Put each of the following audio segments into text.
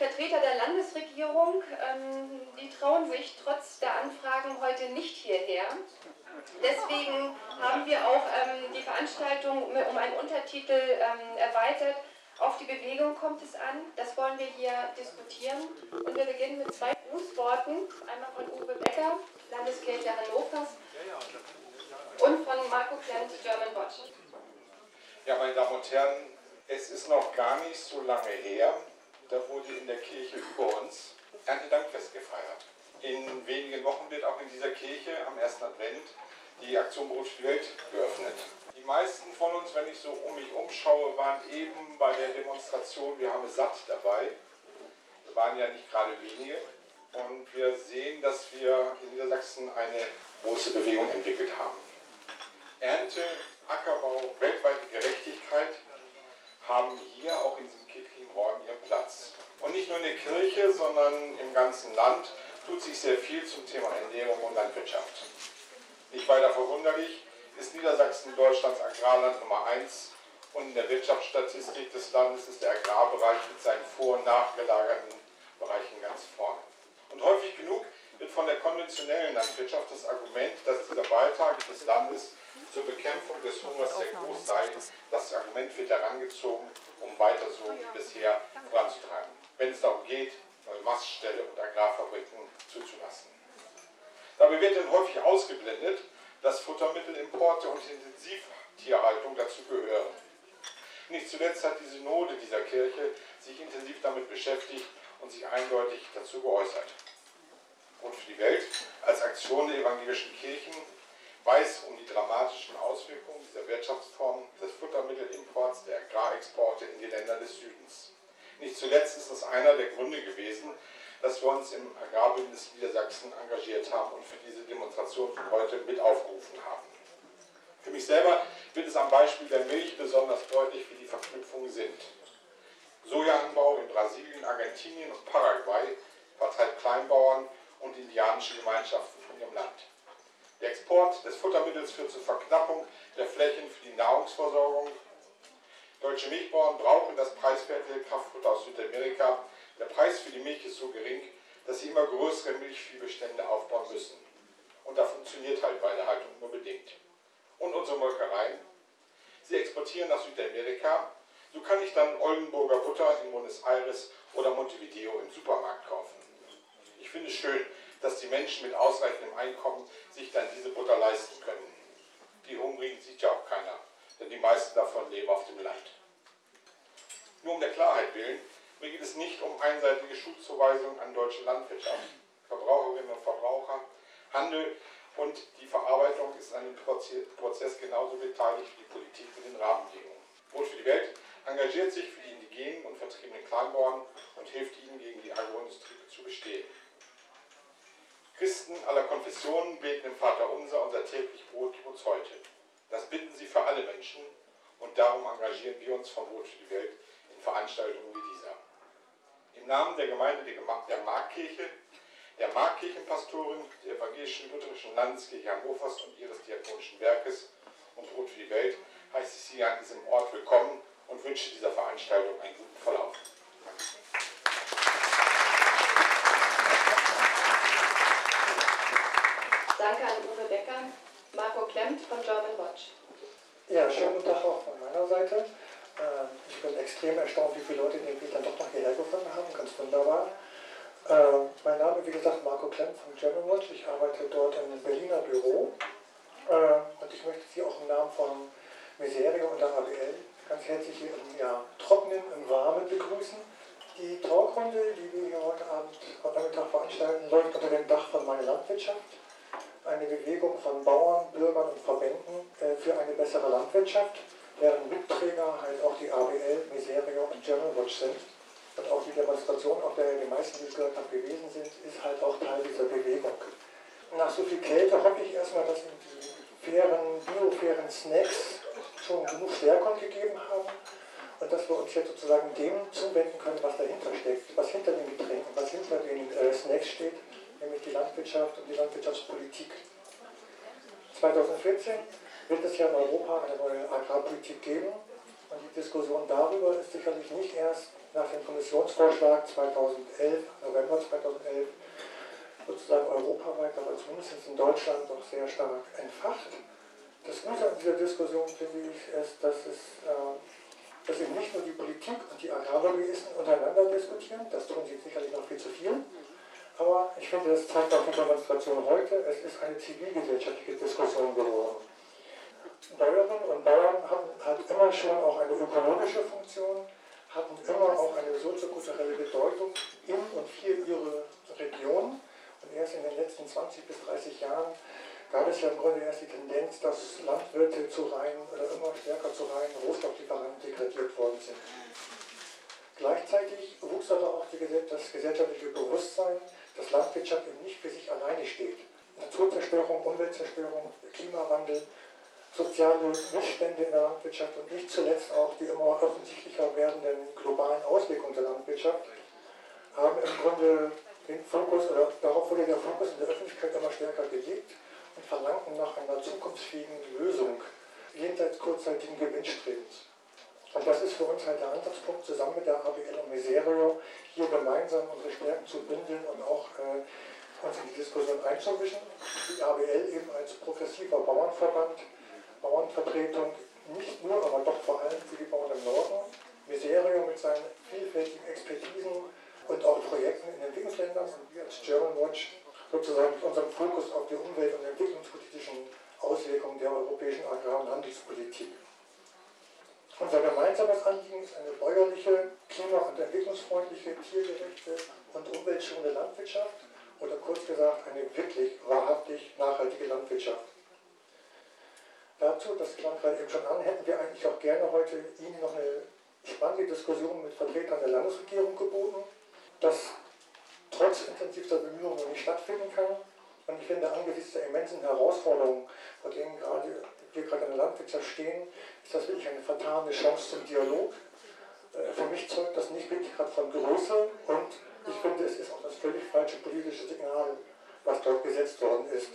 Vertreter der Landesregierung, ähm, die trauen sich trotz der Anfragen heute nicht hierher. Deswegen haben wir auch ähm, die Veranstaltung um einen Untertitel ähm, erweitert. Auf die Bewegung kommt es an. Das wollen wir hier diskutieren. Und wir beginnen mit zwei Grußworten. Einmal von Uwe Becker, Landeskirche Hannovers, und von Marco Klenz, German Watch. Ja, meine Damen und Herren, es ist noch gar nicht so lange her, da wurde in der Kirche über uns Erntedankfest gefeiert. In wenigen Wochen wird auch in dieser Kirche am ersten Advent die Aktion die Welt geöffnet. Die meisten von uns, wenn ich so um mich umschaue, waren eben bei der Demonstration Wir haben es satt dabei. Wir waren ja nicht gerade wenige. Und wir sehen, dass wir in Niedersachsen eine große Bewegung entwickelt haben. Ernte, Ackerbau, weltweite Gerechtigkeit haben hier auch in diesem Räumen ihren Platz. Und nicht nur in der Kirche, sondern im ganzen Land tut sich sehr viel zum Thema Ernährung und Landwirtschaft. Nicht weiter verwunderlich ist Niedersachsen Deutschlands Agrarland Nummer 1 und in der Wirtschaftsstatistik des Landes ist der Agrarbereich mit seinen vor- und nachgelagerten Bereichen ganz vorne. Und häufig genug wird von der konventionellen Landwirtschaft das Argument, dass dieser Beitrag des Landes zur Bekämpfung des Hungers sehr groß sei, das Argument wird herangezogen, um weiter so wie bisher voranzutreiben, wenn es darum geht, neue Mastställe und Agrarfabriken zuzulassen. Dabei wird dann häufig ausgeblendet, dass Futtermittelimporte und Intensivtierhaltung dazu gehören. Nicht zuletzt hat die Synode dieser Kirche sich intensiv damit beschäftigt und sich eindeutig dazu geäußert. Und für die Welt als Aktion der evangelischen Kirchen weiß um die dramatischen Auswirkungen dieser Wirtschaftsform des Futtermittelimports, der Agrarexporte in die Länder des Südens. Nicht zuletzt ist das einer der Gründe gewesen, dass wir uns im Agrarbündnis Niedersachsen engagiert haben und für diese Demonstration von heute mit aufgerufen haben. Für mich selber wird es am Beispiel der Milch besonders deutlich, wie die Verknüpfungen sind. Sojaanbau in Brasilien, Argentinien und Paraguay vertreibt Kleinbauern und indianische Gemeinschaften von ihrem Land. Der Export des Futtermittels führt zur Verknappung der Flächen für die Nahrungsversorgung. Deutsche Milchbauern brauchen das preiswerte Kraftfutter aus Südamerika. Der Preis für die Milch ist so gering, dass sie immer größere Milchviehbestände aufbauen müssen. Und da funktioniert halt bei der Haltung nur bedingt. Und unsere Molkereien. Sie exportieren nach Südamerika. So kann ich dann Oldenburger Butter in Buenos Aires oder Montevideo im Supermarkt kaufen. Ich finde es schön, dass die Menschen mit ausreichendem Einkommen sich dann diese Butter leisten können. Die Hungrigen sieht ja auch keiner, denn die meisten davon leben auf dem Land. Nur um der Klarheit willen, mir geht es nicht um einseitige Schuldzuweisungen an deutsche Landwirtschaft, Verbraucherinnen und Verbraucher, Handel und die Verarbeitung ist an dem Prozess genauso beteiligt wie die Politik mit den Rahmenbedingungen. Brot für die Welt engagiert sich für die indigenen und vertriebenen Kleinbauern und hilft ihnen gegen die Agroindustrie zu bestehen. Christen aller Konfessionen beten im Vater unser, unser täglich Brot gib uns heute. Das bitten sie für alle Menschen und darum engagieren wir uns vom Brot für die Welt in Veranstaltungen wie dieser. Im Namen der Gemeinde der Markkirche, der Markkirchenpastorin, der evangelischen lutherischen Landeskirche Hannovers und ihres diakonischen Werkes und Brot für die Welt heiße ich Sie an diesem Ort willkommen und wünsche dieser Veranstaltung einen guten Verlauf. Danke an Uwe Becker. Marco Klemmt von German Watch. Ja, schönen guten Tag auch von meiner Seite. Ähm, ich bin extrem erstaunt, wie viele Leute den Weg dann doch noch hierher gefunden haben. Ganz wunderbar. Ähm, mein Name, wie gesagt, Marco Klemmt von German Watch. Ich arbeite dort im Berliner Büro. Ähm, und ich möchte Sie auch im Namen von Miseria und der ABL ganz herzlich hier im ja, Trockenen, im Warmen begrüßen. Die Talkrunde, die wir hier heute Abend, heute Nachmittag veranstalten, läuft unter dem Dach von Meine Landwirtschaft eine Bewegung von Bauern, Bürgern und Verbänden äh, für eine bessere Landwirtschaft, deren Mitträger halt auch die ABL, Miserio und German Watch sind. Und auch die Demonstration, auf der die meisten, die ich gehört habe, gewesen sind, ist halt auch Teil dieser Bewegung. Nach so viel Kälte hoffe ich erstmal, dass die fairen, biofairen Snacks schon genug Stärkung gegeben haben und dass wir uns jetzt sozusagen dem zuwenden können, was dahinter steckt, was hinter den Getränken, was hinter den äh, Snacks steht nämlich die Landwirtschaft und die Landwirtschaftspolitik. 2014 wird es ja in Europa eine neue Agrarpolitik geben und die Diskussion darüber ist sicherlich nicht erst nach dem Kommissionsvorschlag 2011, November 2011, sozusagen europaweit, aber zumindest in Deutschland doch sehr stark entfacht. Das Gute an dieser Diskussion, finde ich, ist, dass, es, äh, dass eben nicht nur die Politik und die Agrarlobbyisten untereinander diskutieren, das tun sie sicherlich noch viel zu viel, aber ich finde, das zeigt auch die Demonstration heute, es ist eine zivilgesellschaftliche Diskussion geworden. Bäuerinnen und Bauern hatten halt immer schon auch eine ökologische Funktion, hatten immer auch eine soziokulturelle Bedeutung in und für ihre Region. Und erst in den letzten 20 bis 30 Jahren gab es ja im Grunde erst die Tendenz, dass Landwirte zu rein oder immer stärker zu rein Rohstofflieferanten degradiert worden sind. Gleichzeitig wuchs aber auch das gesellschaftliche Bewusstsein, dass Landwirtschaft eben nicht für sich alleine steht. Naturzerstörung, Umweltzerstörung, Klimawandel, soziale Missstände in der Landwirtschaft und nicht zuletzt auch die immer offensichtlicher werdenden globalen Auswirkungen der Landwirtschaft haben im Grunde den Fokus, oder darauf wurde der Fokus in der Öffentlichkeit immer stärker gelegt und verlangten nach einer zukunftsfähigen Lösung jenseits kurzzeitigen Gewinnstrebens. Und das ist für uns halt der Ansatzpunkt, zusammen mit der ABL und Miserio hier gemeinsam unsere Stärken zu bündeln und auch äh, uns in die Diskussion einzumischen. Die ABL eben als progressiver Bauernverband, Bauernvertretung, nicht nur, aber doch vor allem für die Bauern im Norden. Miserio mit seinen vielfältigen Expertisen und auch Projekten in Entwicklungsländern und wir als German Watch sozusagen mit unserem Fokus auf die umwelt- und entwicklungspolitischen Auswirkungen der europäischen Agrar- und Handelspolitik. Unser gemeinsames Anliegen ist eine bäuerliche, klima- und entwicklungsfreundliche, tiergerechte und umweltschonende Landwirtschaft oder kurz gesagt eine wirklich wahrhaftig nachhaltige Landwirtschaft. Dazu, das klang gerade eben schon an, hätten wir eigentlich auch gerne heute Ihnen noch eine spannende Diskussion mit Vertretern der Landesregierung geboten, das trotz intensivster Bemühungen nicht stattfinden kann. Und ich finde, angesichts der immensen Herausforderungen, vor denen gerade wir gerade in der Landwirtschaft stehen, ist das wirklich eine vertane Chance zum Dialog. Äh, für mich zeugt das nicht wirklich gerade von Größe und ich finde, es ist auch das völlig falsche politische Signal, was dort gesetzt worden ist.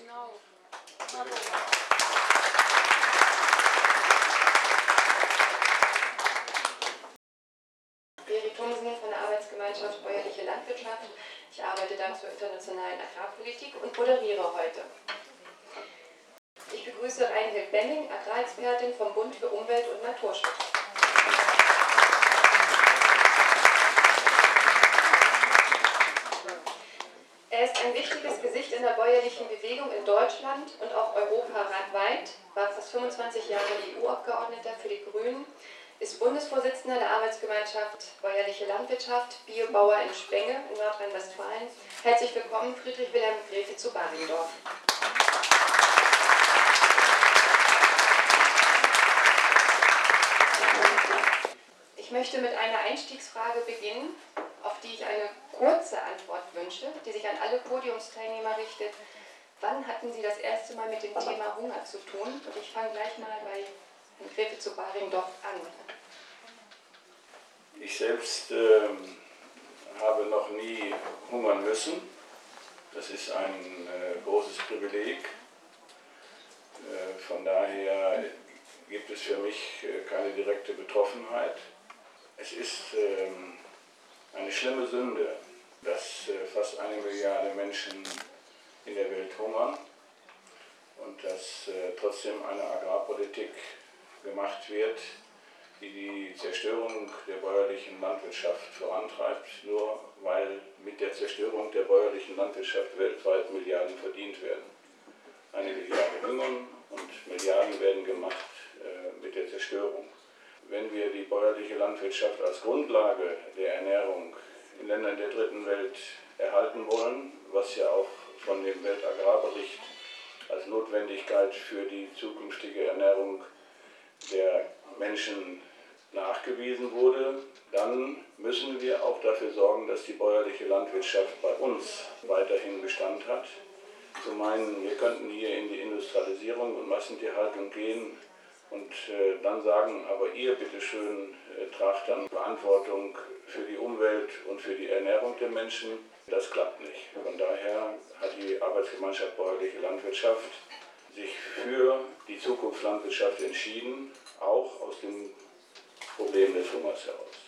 Arbeitsgemeinschaft Bäuerliche Landwirtschaft. Ich arbeite dann zur internationalen Agrarpolitik und moderiere heute. Begrüße Reinhild Benning, Agrarexpertin vom Bund für Umwelt und Naturschutz. Er ist ein wichtiges Gesicht in der bäuerlichen Bewegung in Deutschland und auch europaweit, war fast 25 Jahre EU-Abgeordneter für die Grünen, ist Bundesvorsitzender der Arbeitsgemeinschaft Bäuerliche Landwirtschaft, Biobauer in Spenge in Nordrhein-Westfalen. Herzlich willkommen, Friedrich Wilhelm Gräfe zu Baringdorf. Ich möchte mit einer Einstiegsfrage beginnen, auf die ich eine kurze Antwort wünsche, die sich an alle Podiumsteilnehmer richtet. Wann hatten Sie das erste Mal mit dem Thema Hunger zu tun? Und ich fange gleich mal bei Herrn Gräfe zu Baringdorf an. Ich selbst äh, habe noch nie hungern müssen. Das ist ein äh, großes Privileg. Äh, von daher gibt es für mich äh, keine direkte Betroffenheit. Es ist ähm, eine schlimme Sünde, dass äh, fast eine Milliarde Menschen in der Welt hungern und dass äh, trotzdem eine Agrarpolitik gemacht wird, die die Zerstörung der bäuerlichen Landwirtschaft vorantreibt, nur weil mit der Zerstörung der bäuerlichen Landwirtschaft weltweit Milliarden verdient werden. Eine Milliarde hungern und Milliarden werden gemacht äh, mit der Zerstörung. Wenn wir die bäuerliche Landwirtschaft als Grundlage der Ernährung in Ländern der dritten Welt erhalten wollen, was ja auch von dem Weltagrarbericht als Notwendigkeit für die zukünftige Ernährung der Menschen nachgewiesen wurde, dann müssen wir auch dafür sorgen, dass die bäuerliche Landwirtschaft bei uns weiterhin Bestand hat. Zu meinen, wir könnten hier in die Industrialisierung und Massentierhaltung gehen und äh, dann sagen, aber ihr bitteschön äh, tragt dann Verantwortung für die Umwelt und für die Ernährung der Menschen. Das klappt nicht. Von daher hat die Arbeitsgemeinschaft Bäuerliche Landwirtschaft sich für die Zukunftslandwirtschaft entschieden, auch aus dem Problem des Hungers heraus.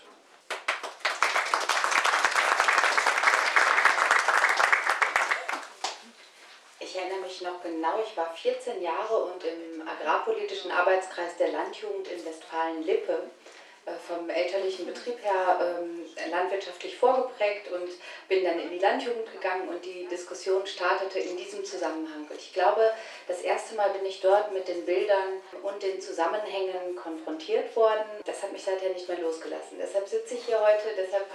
Noch genau. Ich war 14 Jahre und im agrarpolitischen Arbeitskreis der Landjugend in Westfalen-Lippe vom elterlichen Betrieb her ähm, landwirtschaftlich vorgeprägt und bin dann in die Landjugend gegangen und die Diskussion startete in diesem Zusammenhang. Ich glaube, das erste Mal bin ich dort mit den Bildern und den Zusammenhängen konfrontiert worden. Das hat mich seither nicht mehr losgelassen. Deshalb sitze ich hier heute, deshalb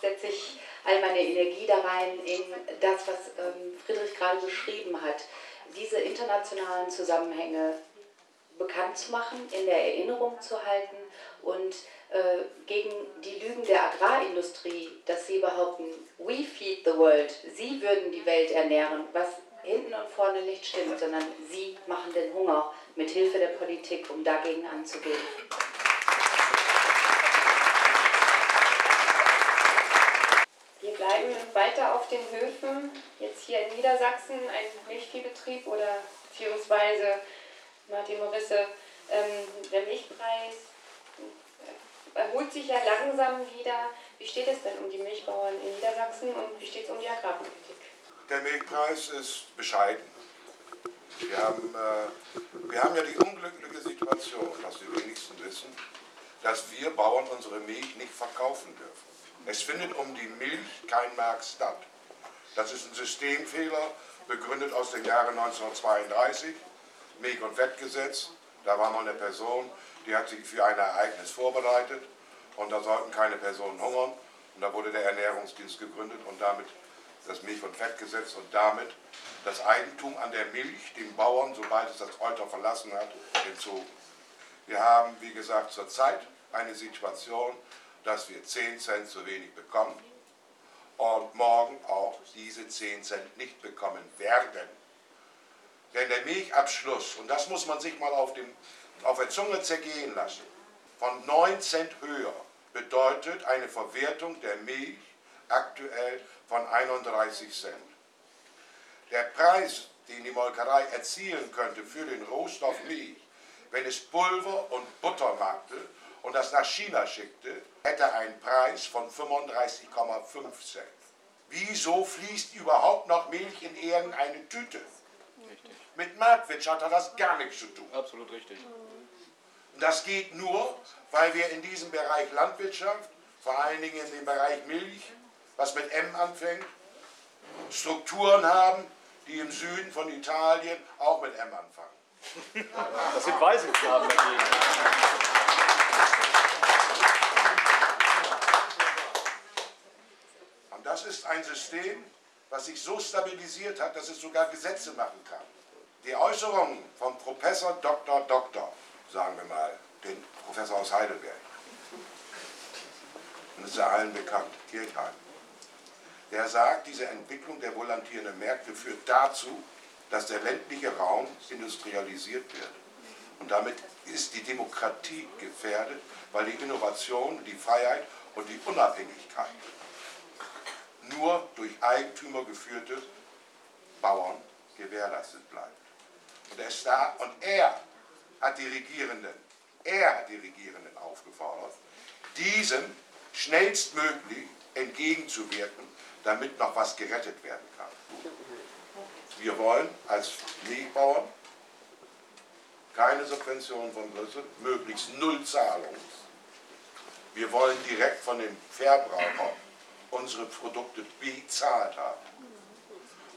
setze ich all meine Energie da rein in das, was ähm, Friedrich gerade beschrieben hat. Diese internationalen Zusammenhänge bekannt zu machen, in der Erinnerung zu halten und äh, gegen die Lügen der Agrarindustrie, dass sie behaupten, we feed the world, sie würden die Welt ernähren, was hinten und vorne nicht stimmt, sondern sie machen den Hunger mit Hilfe der Politik, um dagegen anzugehen. Wir bleiben weiter auf den Höfen, jetzt hier in Niedersachsen, ein Milchviehbetrieb oder beziehungsweise Martin Morisse, ähm, der Milchpreis erholt sich ja langsam wieder. Wie steht es denn um die Milchbauern in Niedersachsen und wie steht es um die Agrarpolitik? Der Milchpreis ist bescheiden. Wir haben, äh, wir haben ja die unglückliche Situation, was die wenigsten wissen, dass wir Bauern unsere Milch nicht verkaufen dürfen. Es findet um die Milch kein Markt statt. Das ist ein Systemfehler, begründet aus dem Jahre 1932, Milch- und Fettgesetz. Da war noch eine Person, die hat sich für ein Ereignis vorbereitet und da sollten keine Personen hungern. Und da wurde der Ernährungsdienst gegründet und damit das Milch- und Fettgesetz und damit das Eigentum an der Milch dem Bauern, sobald es das Euter verlassen hat, entzogen. Wir haben, wie gesagt, zurzeit eine Situation, dass wir 10 Cent zu wenig bekommen und morgen auch diese 10 Cent nicht bekommen werden. Denn der Milchabschluss, und das muss man sich mal auf, dem, auf der Zunge zergehen lassen, von 9 Cent höher bedeutet eine Verwertung der Milch aktuell von 31 Cent. Der Preis, den die Molkerei erzielen könnte für den Rohstoff Milch, wenn es Pulver und Butter machte und das nach China schickte, hätte einen Preis von 35,5 Cent. Wieso fließt überhaupt noch Milch in irgendeine Tüte? Richtig. Mit Marktwirtschaft hat das gar nichts zu tun. Absolut richtig. Und das geht nur, weil wir in diesem Bereich Landwirtschaft, vor allen Dingen in dem Bereich Milch, was mit M anfängt, Strukturen haben, die im Süden von Italien auch mit M anfangen. Das sind Weisungsgaben dagegen. Und das ist ein System, was sich so stabilisiert hat, dass es sogar Gesetze machen kann. Die Äußerungen von Professor Dr. Dr., sagen wir mal, den Professor aus Heidelberg, und das ist ja allen bekannt, Kirchheim, der sagt, diese Entwicklung der volantierenden Märkte führt dazu, dass der ländliche Raum industrialisiert wird. Und damit ist die Demokratie gefährdet, weil die Innovation, die Freiheit und die Unabhängigkeit nur durch Eigentümer geführte Bauern gewährleistet bleibt. Und er und er hat die Regierenden, er hat die Regierenden aufgefordert, diesem schnellstmöglich entgegenzuwirken, damit noch was gerettet werden kann. Wir wollen als Milchbauern keine Subventionen von Brüssel, möglichst null Zahlungen. Wir wollen direkt von dem Verbraucher unsere Produkte bezahlt haben.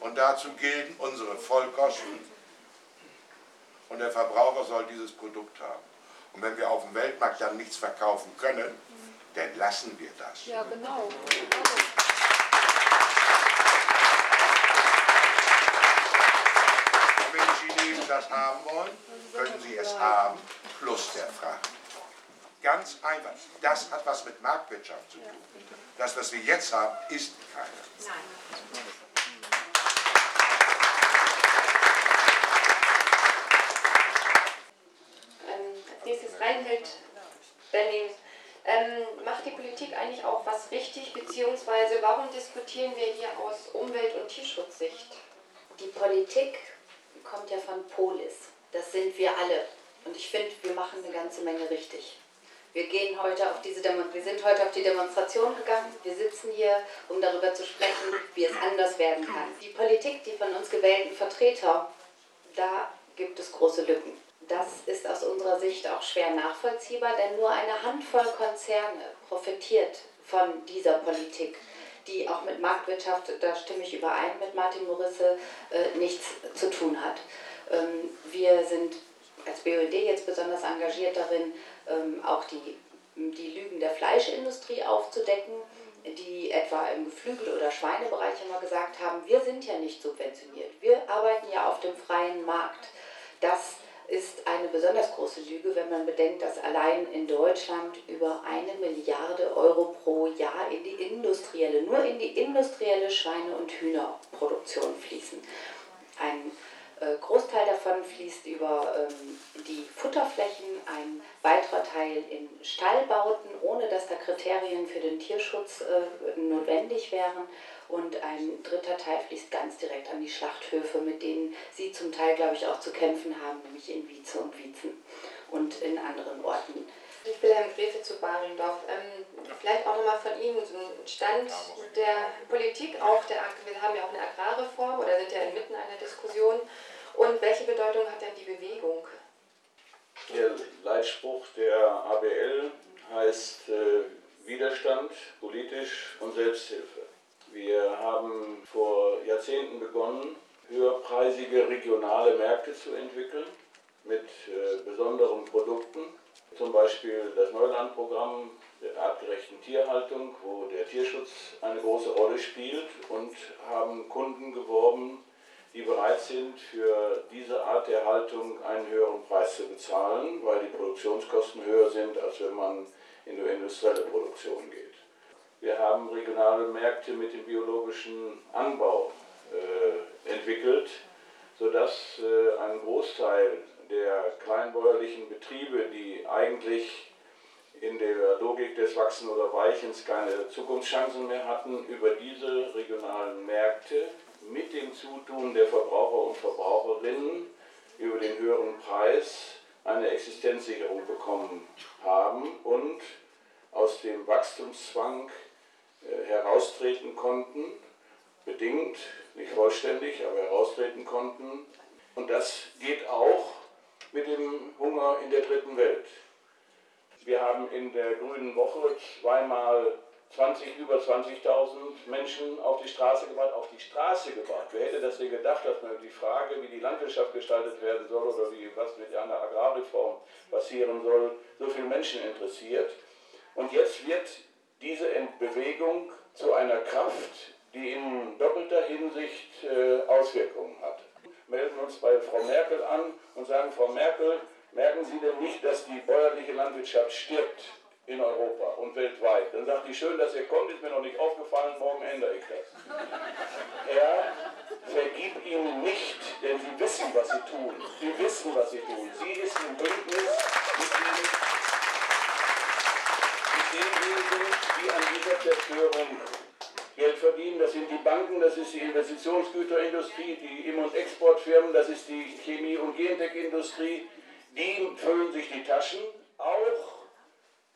Und dazu gelten unsere Vollkosten. Und der Verbraucher soll dieses Produkt haben. Und wenn wir auf dem Weltmarkt dann nichts verkaufen können, dann lassen wir das. Ja, genau. Und wenn die Chinesen das haben wollen, können sie es haben, plus der Fracht. Ganz einfach. Das hat was mit Marktwirtschaft zu tun. Das, was wir jetzt haben, ist keine. Ähm, Reinhild Benning. Ähm, macht die Politik eigentlich auch was richtig, beziehungsweise warum diskutieren wir hier aus Umwelt- und Tierschutzsicht? Die Politik kommt ja von Polis. Das sind wir alle. Und ich finde, wir machen eine ganze Menge richtig. Wir, gehen heute auf diese wir sind heute auf die Demonstration gegangen. Wir sitzen hier, um darüber zu sprechen, wie es anders werden kann. Die Politik, die von uns gewählten Vertreter Da gibt es große Lücken. Das ist aus unserer Sicht auch schwer nachvollziehbar, denn nur eine Handvoll Konzerne profitiert von dieser Politik, die auch mit Marktwirtschaft, da stimme ich überein mit Martin Morisse, äh, nichts zu tun hat. Ähm, wir sind als BUND jetzt besonders engagiert darin, ähm, auch die, die Lügen der Fleischindustrie aufzudecken, die etwa im Geflügel- oder Schweinebereich immer gesagt haben, wir sind ja nicht subventioniert, wir arbeiten ja auf dem freien Markt. Das ist eine besonders große Lüge, wenn man bedenkt, dass allein in Deutschland über eine Milliarde Euro pro Jahr in die industrielle, nur in die industrielle Schweine- und Hühnerproduktion fließen. Ein äh, Großteil davon fließt über ähm, die Futterflächen, ein weiterer Teil in Stallbauten, ohne dass da Kriterien für den Tierschutz äh, notwendig wären. Und ein dritter Teil fließt ganz direkt an die Schlachthöfe, mit denen Sie zum Teil, glaube ich, auch zu kämpfen haben, nämlich in Wietze und Wietzen und in anderen Orten. Ich will Herrn Grefe zu Baringdorf. Ähm, vielleicht auch nochmal von Ihnen so ein Stand der Politik, auch der, wir haben ja auch eine Agrarreform oder sind ja inmitten einer Diskussion. Und welche Bedeutung hat denn die Bewegung? Der Leitspruch der ABL heißt äh, Widerstand, politisch und Selbsthilfe. Wir haben vor Jahrzehnten begonnen, höherpreisige regionale Märkte zu entwickeln mit äh, besonderen Produkten. Zum Beispiel das Neulandprogramm der artgerechten Tierhaltung, wo der Tierschutz eine große Rolle spielt und haben Kunden geworben, die bereit sind, für diese Art der Haltung einen höheren Preis zu bezahlen, weil die Produktionskosten höher sind, als wenn man in die industrielle Produktion geht. Wir haben regionale Märkte mit dem biologischen Anbau äh, entwickelt, sodass äh, ein Großteil der kleinbäuerlichen Betriebe, die eigentlich in der Logik des Wachsen oder Weichens keine Zukunftschancen mehr hatten, über diese regionalen Märkte mit dem Zutun der Verbraucher und Verbraucherinnen über den höheren Preis eine Existenzsicherung bekommen haben und aus dem Wachstumszwang heraustreten konnten, bedingt, nicht vollständig, aber heraustreten konnten. Und das geht auch mit dem Hunger in der dritten Welt. Wir haben in der Grünen Woche zweimal 20, über 20.000 Menschen auf die Straße gebracht, auf die Straße gebracht. Wer hätte das denn gedacht, dass man die Frage, wie die Landwirtschaft gestaltet werden soll oder wie, was mit einer Agrarreform passieren soll, so viele Menschen interessiert. Und jetzt wird diese Bewegung zu einer Kraft, die in doppelter Hinsicht äh, Auswirkungen hat. Wir melden uns bei Frau Merkel an und sagen, Frau Merkel, merken Sie denn nicht, dass die bäuerliche Landwirtschaft stirbt? in Europa und weltweit. Dann sagt die, schön, dass ihr kommt, ist mir noch nicht aufgefallen, morgen ändere ich das. Er vergibt ihnen nicht, denn sie wissen, was sie tun. Sie wissen, was sie tun. Sie ist im Bündnis mit, den, mit denjenigen, die an dieser Zerstörung Geld verdienen. Das sind die Banken, das ist die Investitionsgüterindustrie, die Im- und Exportfirmen, das ist die Chemie- und Gentech-Industrie. Die füllen sich die Taschen, auch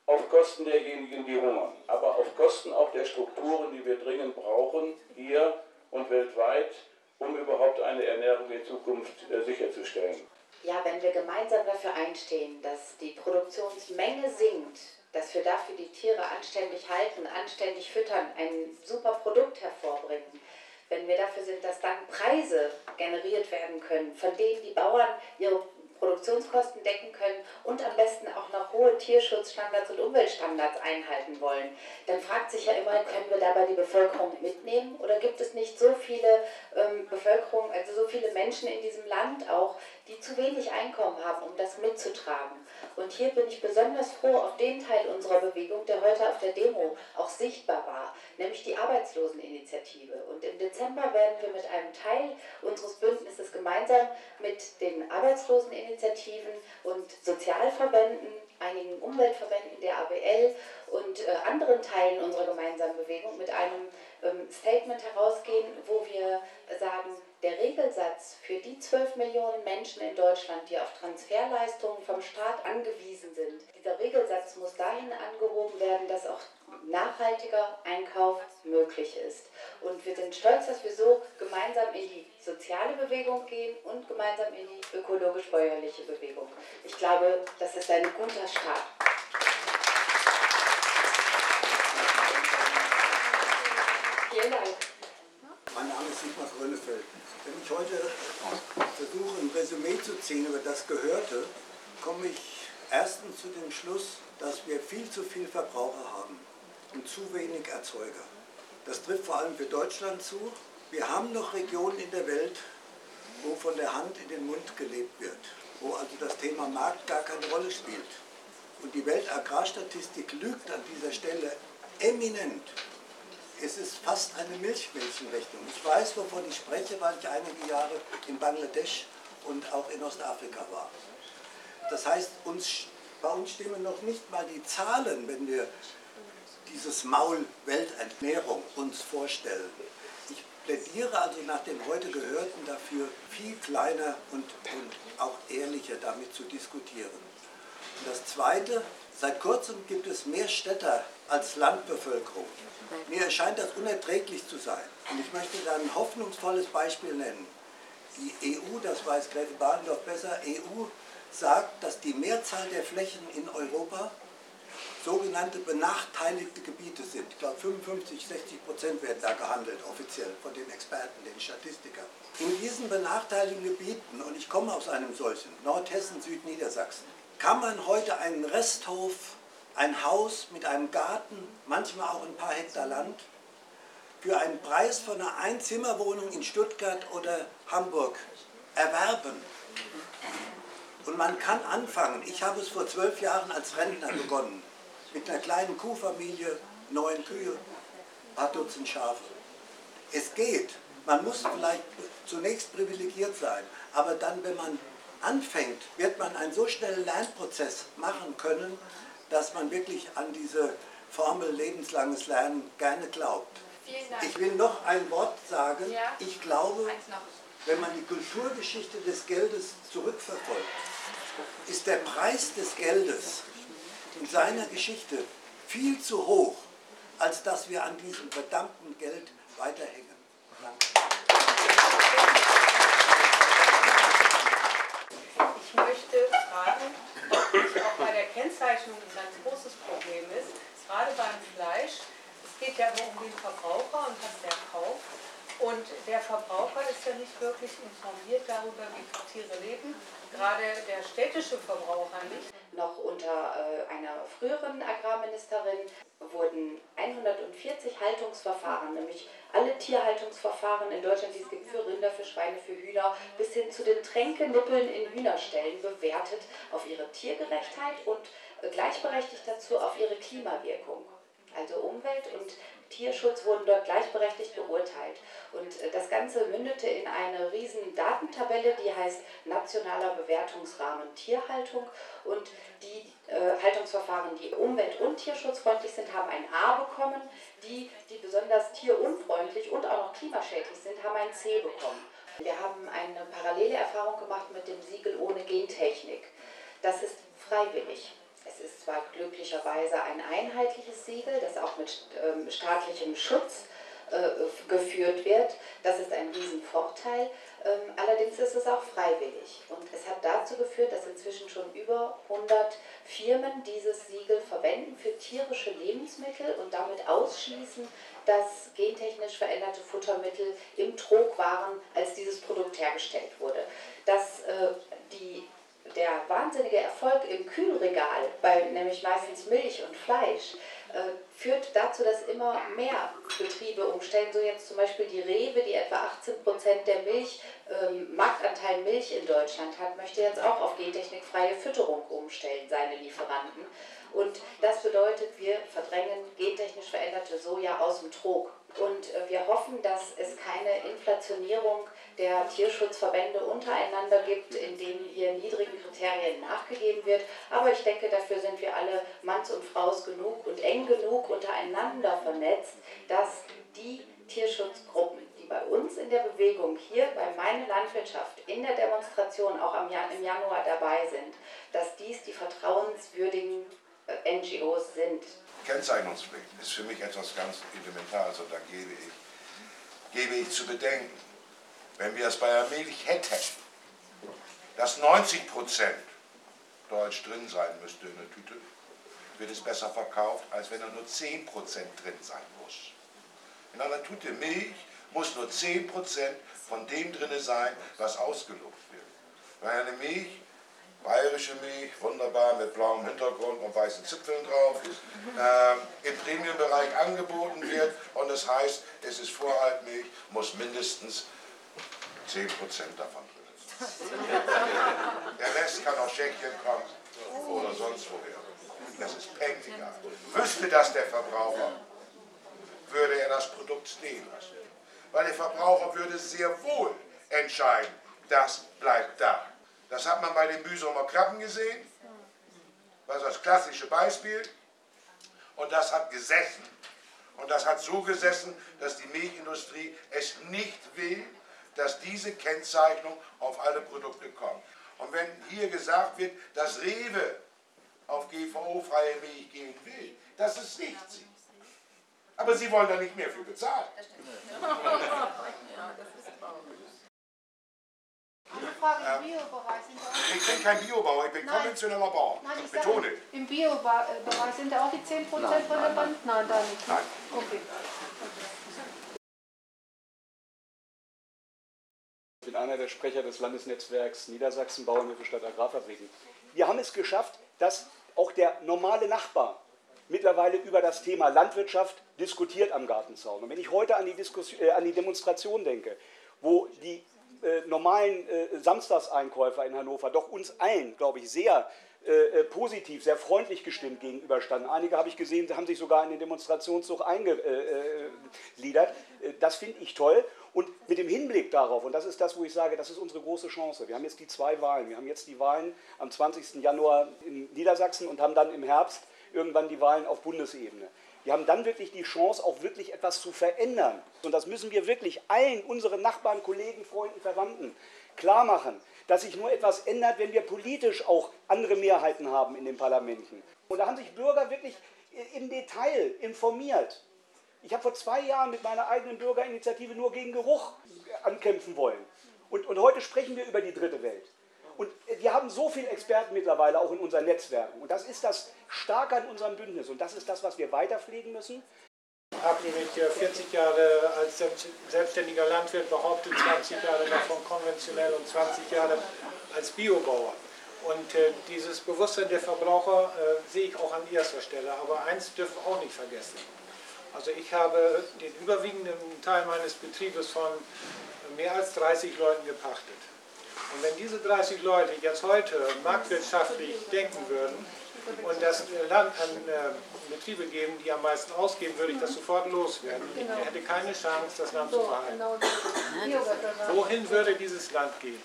auf Kosten derjenigen, die hungern, aber auf Kosten auch der Strukturen, die wir dringend brauchen, hier und weltweit, um überhaupt eine Ernährung in Zukunft äh, sicherzustellen. Ja, wenn wir gemeinsam dafür einstehen, dass die Produktionsmenge sinkt, dass wir dafür die Tiere anständig halten, anständig füttern, ein super Produkt hervorbringen, wenn wir dafür sind, dass dann Preise generiert werden können, von denen die Bauern ihre Produktionskosten decken können und am besten auch noch hohe Tierschutzstandards und Umweltstandards einhalten wollen, dann fragt sich ja immer, können wir dabei die Bevölkerung mitnehmen oder gibt es nicht so viele ähm, Bevölkerung, also so viele Menschen in diesem Land auch, die zu wenig Einkommen haben, um das mitzutragen. Und hier bin ich besonders froh auf den Teil unserer Bewegung, der heute auf der Demo auch sichtbar war, nämlich die Arbeitsloseninitiative. Und im Dezember werden wir mit einem Teil unseres Bündnisses gemeinsam mit den Arbeitsloseninitiativen und Sozialverbänden, einigen Umweltverbänden der ABL und äh, anderen Teilen unserer gemeinsamen Bewegung mit einem ähm, Statement herausgehen, wo wir sagen, der Regelsatz für die 12 Millionen Menschen in Deutschland, die auf Transferleistungen vom Staat angewiesen sind, dieser Regelsatz muss dahin angehoben werden, dass auch nachhaltiger Einkauf möglich ist. Und wir sind stolz, dass wir so gemeinsam in die soziale Bewegung gehen und gemeinsam in die ökologisch-bäuerliche Bewegung. Ich glaube, das ist ein guter Start. Vielen Dank. Mein Name ist Sigmar Grönefeld. Wenn ich heute versuche, ein Resümee zu ziehen über das Gehörte, komme ich erstens zu dem Schluss, dass wir viel zu viel Verbraucher haben und zu wenig Erzeuger. Das trifft vor allem für Deutschland zu. Wir haben noch Regionen in der Welt, wo von der Hand in den Mund gelebt wird, wo also das Thema Markt gar keine Rolle spielt. Und die Weltagrarstatistik lügt an dieser Stelle eminent. Es ist fast eine Milchmädchenrechnung. Ich weiß, wovon ich spreche, weil ich einige Jahre in Bangladesch und auch in Ostafrika war. Das heißt, uns, bei uns stimmen noch nicht mal die Zahlen, wenn wir dieses Maul Welternährung uns vorstellen. Ich plädiere also nach dem heute Gehörten dafür, viel kleiner und, auch ehrlicher damit zu diskutieren. Und das Zweite, seit kurzem gibt es mehr Städter als Landbevölkerung. Mir erscheint das unerträglich zu sein. Und ich möchte da ein hoffnungsvolles Beispiel nennen. Die EU, das weiß Gräfin Badendorf besser, EU sagt, dass die Mehrzahl der Flächen in Europa sogenannte benachteiligte Gebiete sind. Ich glaube 55, 60 Prozent werden da gehandelt, offiziell von den Experten, den Statistikern. In diesen benachteiligten Gebieten, und ich komme aus einem solchen, Nordhessen, Südniedersachsen, kann man heute einen Resthof, ein Haus mit einem Garten, manchmal auch ein paar Hektar Land, für einen Preis von einer Einzimmerwohnung in Stuttgart oder Hamburg erwerben. Und man kann anfangen. Ich habe es vor zwölf Jahren als Rentner begonnen mit einer kleinen Kuhfamilie, neun Kühe, ein paar Dutzend Schafe. Es geht. Man muss vielleicht zunächst privilegiert sein, aber dann, wenn man anfängt, wird man einen so schnellen Lernprozess machen können, dass man wirklich an diese Formel lebenslanges Lernen gerne glaubt. Ich will noch ein Wort sagen. Ich glaube, wenn man die Kulturgeschichte des Geldes zurückverfolgt, ist der Preis des Geldes in seiner Geschichte viel zu hoch, als dass wir an diesem verdammten Geld weiterhängen. Ich möchte fragen, ob auch bei der Kennzeichnung ein ganz großes Problem ist, gerade beim Fleisch. Es geht ja nur um den Verbraucher und was der kauft. Und der Verbraucher ist ja nicht wirklich informiert darüber, wie Tiere leben, gerade der städtische Verbraucher nicht. Noch unter äh, einer früheren Agrarministerin wurden 140 Haltungsverfahren, nämlich alle Tierhaltungsverfahren in Deutschland, die es gibt für Rinder, für Schweine, für Hühner, bis hin zu den Tränkenippeln in Hühnerstellen bewertet auf ihre Tiergerechtheit und äh, gleichberechtigt dazu auf ihre Klimawirkung. Also Umwelt und Tierschutz wurden dort gleichberechtigt beurteilt. Ganze mündete in eine riesen Datentabelle, die heißt Nationaler Bewertungsrahmen Tierhaltung. Und die äh, Haltungsverfahren, die umwelt- und tierschutzfreundlich sind, haben ein A bekommen. Die, die besonders tierunfreundlich und auch noch klimaschädlich sind, haben ein C bekommen. Wir haben eine parallele Erfahrung gemacht mit dem Siegel ohne Gentechnik. Das ist freiwillig. Es ist zwar glücklicherweise ein einheitliches Siegel, das auch mit ähm, staatlichem Schutz geführt wird. Das ist ein Riesenvorteil. Ähm, allerdings ist es auch freiwillig. Und es hat dazu geführt, dass inzwischen schon über 100 Firmen dieses Siegel verwenden für tierische Lebensmittel und damit ausschließen, dass gentechnisch veränderte Futtermittel im Trog waren, als dieses Produkt hergestellt wurde. Dass äh, die der wahnsinnige Erfolg im Kühlregal, bei nämlich meistens Milch und Fleisch, äh, führt dazu, dass immer mehr Betriebe umstellen. So jetzt zum Beispiel die Rewe, die etwa 18 Prozent der Milch, ähm, Marktanteil Milch in Deutschland hat, möchte jetzt auch auf gentechnikfreie Fütterung umstellen, seine Lieferanten. Und das bedeutet, wir verdrängen gentechnisch veränderte Soja aus dem Trog. Und äh, wir hoffen, dass es keine Inflationierung der Tierschutzverbände untereinander gibt, in denen hier niedrigen Kriterien nachgegeben wird. Aber ich denke, dafür sind wir alle Manns und Fraus genug und eng genug untereinander vernetzt, dass die Tierschutzgruppen, die bei uns in der Bewegung hier bei Meine Landwirtschaft in der Demonstration auch im Januar dabei sind, dass dies die vertrauenswürdigen äh, NGOs sind. Kennzeichnungspflicht ist für mich etwas ganz elementar, also da gebe ich, gebe ich zu bedenken. wenn wir es bei der Milch hätten, dass 90 Prozent Deutsch drin sein müsste in der Tüte, wird es besser verkauft, als wenn da nur 10 Prozent drin sein muss. In einer Tüte Milch muss nur 10 Prozent von dem drin sein, was ausgelobt wird. Weil eine Milch, bayerische Milch, wunderbar mit blauem Hintergrund und weißen Zipfeln drauf, äh, im Premiumbereich angeboten wird und das heißt, es ist Vorhaltmilch, muss mindestens 10% davon drin sein. Der Rest kann aus Tschechien kommen oder sonst woher. Das ist peinlicher. Wüsste das der Verbraucher, würde er das Produkt stehen lassen. Weil der Verbraucher würde sehr wohl entscheiden, das bleibt da. Das hat man bei den Büsumer Krabben gesehen. Das ist das klassische Beispiel. Und das hat gesessen. Und das hat so gesessen, dass die Milchindustrie es nicht will, dass diese Kennzeichnung auf alle Produkte kommt. Und wenn hier gesagt wird, dass Rewe auf GVO-freie Milch gehen will, das ist nicht sie. Aber sie wollen da nicht mehr für bezahlen. Biobereich sind auch Ich bin kein Biobauer, ich bin Nein. konventioneller Bauer. Nein, ich Betone. sage, im Biobereich sind da auch die 10% relevant? Nein, da nicht. Nein. Okay. Ich bin einer der Sprecher des Landesnetzwerks Niedersachsen Bauernhöfe Stadt Agrarfabriken. Wir haben es geschafft, dass auch der normale Nachbar mittlerweile über das Thema Landwirtschaft diskutiert am Gartenzaun. Und wenn ich heute an die, Diskussion, äh, an die Demonstration denke, wo die äh, normalen äh, Samstagseinkäufer in Hannover doch uns allen, glaube ich, sehr äh, äh, positiv, sehr freundlich gestimmt gegenüberstanden. Einige habe ich gesehen, haben sich sogar in den Demonstrationszug eingegliedert. Äh, Das finde ich toll. Und mit dem Hinblick darauf, und das ist das, wo ich sage, das ist unsere große Chance. Wir haben jetzt die zwei Wahlen. Wir haben jetzt die Wahlen am 20. Januar in Niedersachsen und haben dann im Herbst irgendwann die Wahlen auf Bundesebene. Wir haben dann wirklich die Chance, auch wirklich etwas zu verändern. Und das müssen wir wirklich allen unseren Nachbarn, Kollegen, Freunden, Verwandten klar machen, dass sich nur etwas ändert, wenn wir politisch auch andere Mehrheiten haben in den Parlamenten. Und da haben sich Bürger wirklich im Detail informiert. Ich habe vor zwei Jahren mit meiner eigenen Bürgerinitiative nur gegen Geruch ankämpfen wollen. Und, und heute sprechen wir über die dritte Welt. Und wir haben so viele Experten mittlerweile auch in unseren Netzwerken. Und das ist das Starke an unserem Bündnis. Und das ist das, was wir weiterpflegen müssen. Ich habe äh, 40 Jahre als selbst- selbstständiger Landwirt behauptet, 20 Jahre davon konventionell und 20 Jahre als Biobauer. Und äh, dieses Bewusstsein der Verbraucher äh, sehe ich auch an erster Stelle. Aber eins dürfen wir auch nicht vergessen. Also ich habe den überwiegenden Teil meines Betriebes von mehr als 30 Leuten gepachtet. Und wenn diese 30 Leute jetzt heute marktwirtschaftlich denken würden und das Land an äh, Betriebe geben, die am meisten ausgeben, würde ich das sofort loswerden. Ich hätte keine Chance, das Land zu behalten. genau. Wohin würde dieses Land gehen?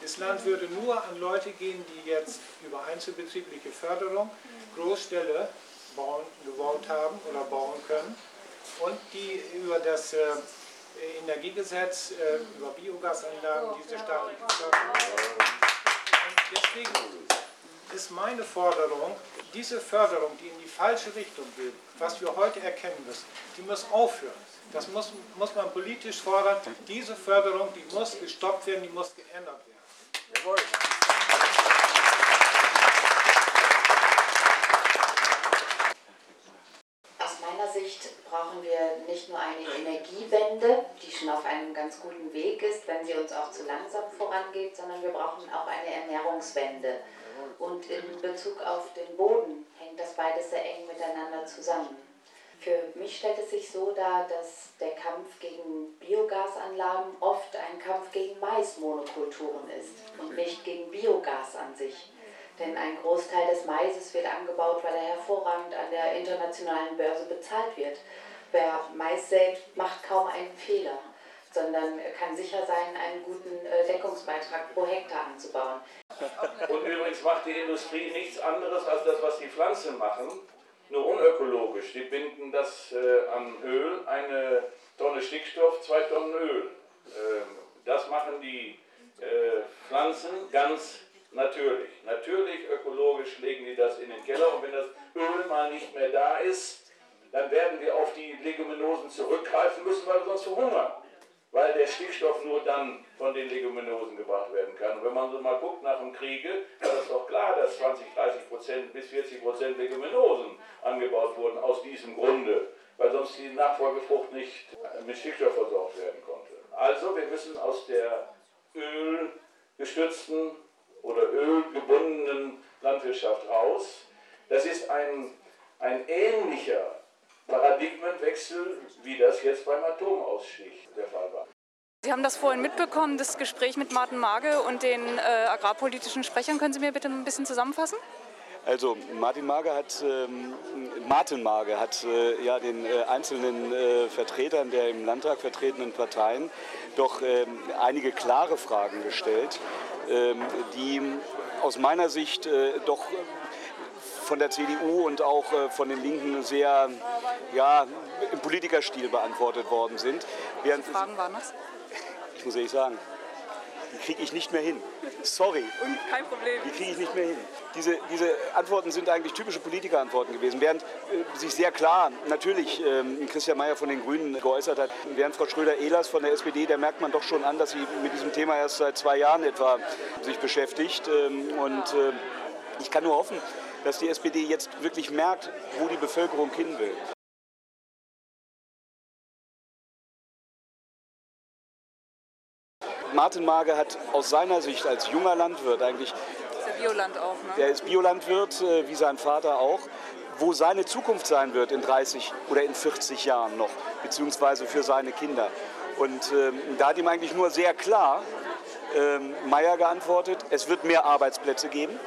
Das Land würde nur an Leute gehen, die jetzt über einzelbetriebliche Förderung Großställe bauen, gebaut haben oder bauen können und die über das äh, Energiegesetz, äh, über Biogasanlagen diese staatliche Förderung und deswegen ist meine Forderung, diese Förderung, die in die falsche Richtung geht, was wir heute erkennen müssen, die muss aufhören. Das muss, muss man politisch fordern. Diese Förderung, die muss gestoppt werden, die muss geändert werden. Aus meiner Sicht brauchen wir nicht nur eine Energiewende, die schon auf einem ganz guten Weg ist, wenn sie uns auch zu langsam vorangeht, sondern wir brauchen auch eine Ernährungswende. Und in Bezug auf den Boden hängt das beides sehr eng miteinander zusammen. Für mich stellt es sich so dar, dass der Kampf gegen Biogasanlagen oft ein Kampf gegen Maismonokulturen ist und nicht gegen Biogas an sich. Denn ein Großteil des Maises wird angebaut, weil er hervorragend an der internationalen Börse bezahlt wird. Wer Mais sät, macht kaum einen Fehler, sondern kann sicher sein, einen guten äh, Deckungsbeitrag pro Hektar anzubauen. Und übrigens macht die Industrie nichts anderes als das, was die Pflanzen machen, nur unökologisch. Die binden das äh, an Öl, eine Tonne Stickstoff, zwei Tonnen Öl. Ähm, das machen die äh, Pflanzen ganz natürlich. Natürlich, ökologisch legen die das in den Keller und wenn das Öl mal nicht mehr da ist, dann werden wir auf die Leguminosen zurückgreifen müssen, weil wir sonst verhungern. weil der Stickstoff nur dann von den Leguminosen gebracht werden kann. Und wenn man so mal guckt nach dem Kriege, dann ist doch klar, dass 20, 30 Prozent bis 40 Prozent Leguminosen angebaut wurden aus diesem Grunde, weil sonst die Nachfolgefrucht nicht mit Stickstoff versorgt werden konnte. Also wir müssen aus der ölgestützten oder ölgebundenen Landwirtschaft raus. Das ist ein, ein ähnlicher Paradigmenwechsel, wie das jetzt beim Atomausstieg der Fall war. Sie haben das vorhin mitbekommen, das Gespräch mit Martin Mage und den äh, agrarpolitischen Sprechern. Können Sie mir bitte ein bisschen zusammenfassen? Also Martin Mage hat, ähm, Martin Mage hat äh, ja den äh, einzelnen äh, Vertretern der im Landtag vertretenen Parteien doch ähm, einige klare Fragen gestellt, ähm, die aus meiner Sicht äh, doch von der CDU und auch äh, von den Linken sehr ja, im Politikerstil beantwortet worden sind. Während Fragen waren das? Ich muss ehrlich sagen, die kriege ich nicht mehr hin. Sorry. Kein Problem. Die kriege ich nicht mehr hin. Diese, diese Antworten sind eigentlich typische Politikerantworten gewesen. Während äh, sich sehr klar natürlich ähm, Christian Mayer von den Grünen geäußert hat, während Frau Schröder-Ehlers von der SPD, da merkt man doch schon an, dass sie mit diesem Thema erst seit zwei Jahren etwa sich beschäftigt. Ähm, und äh, ich kann nur hoffen, dass die SPD jetzt wirklich merkt, wo die Bevölkerung hin will. Martin Mage hat aus seiner Sicht als junger Landwirt eigentlich. Das ist ja Bioland auch, ne? Der ist Biolandwirt, äh, wie sein Vater auch. Wo seine Zukunft sein wird in 30 oder in 40 Jahren noch, beziehungsweise für seine Kinder. Und ähm, da hat ihm eigentlich nur sehr klar ähm, Meyer geantwortet, es wird mehr Arbeitsplätze geben,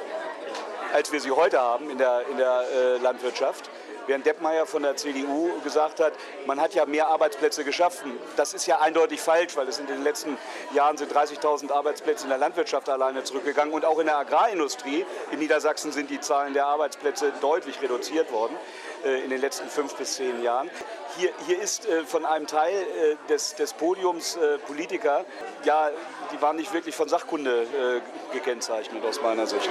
als wir sie heute haben in der, in der äh, Landwirtschaft während Deppmeier von der CDU gesagt hat, man hat ja mehr Arbeitsplätze geschaffen. Das ist ja eindeutig falsch, weil es in den letzten Jahren sind 30.000 Arbeitsplätze in der Landwirtschaft alleine zurückgegangen und auch in der Agrarindustrie in Niedersachsen sind die Zahlen der Arbeitsplätze deutlich reduziert worden äh, in den letzten fünf bis zehn Jahren. Hier, hier ist äh, von einem Teil äh, des, des Podiums Politiker, ja, die waren nicht wirklich von Sachkunde gekennzeichnet aus meiner Sicht.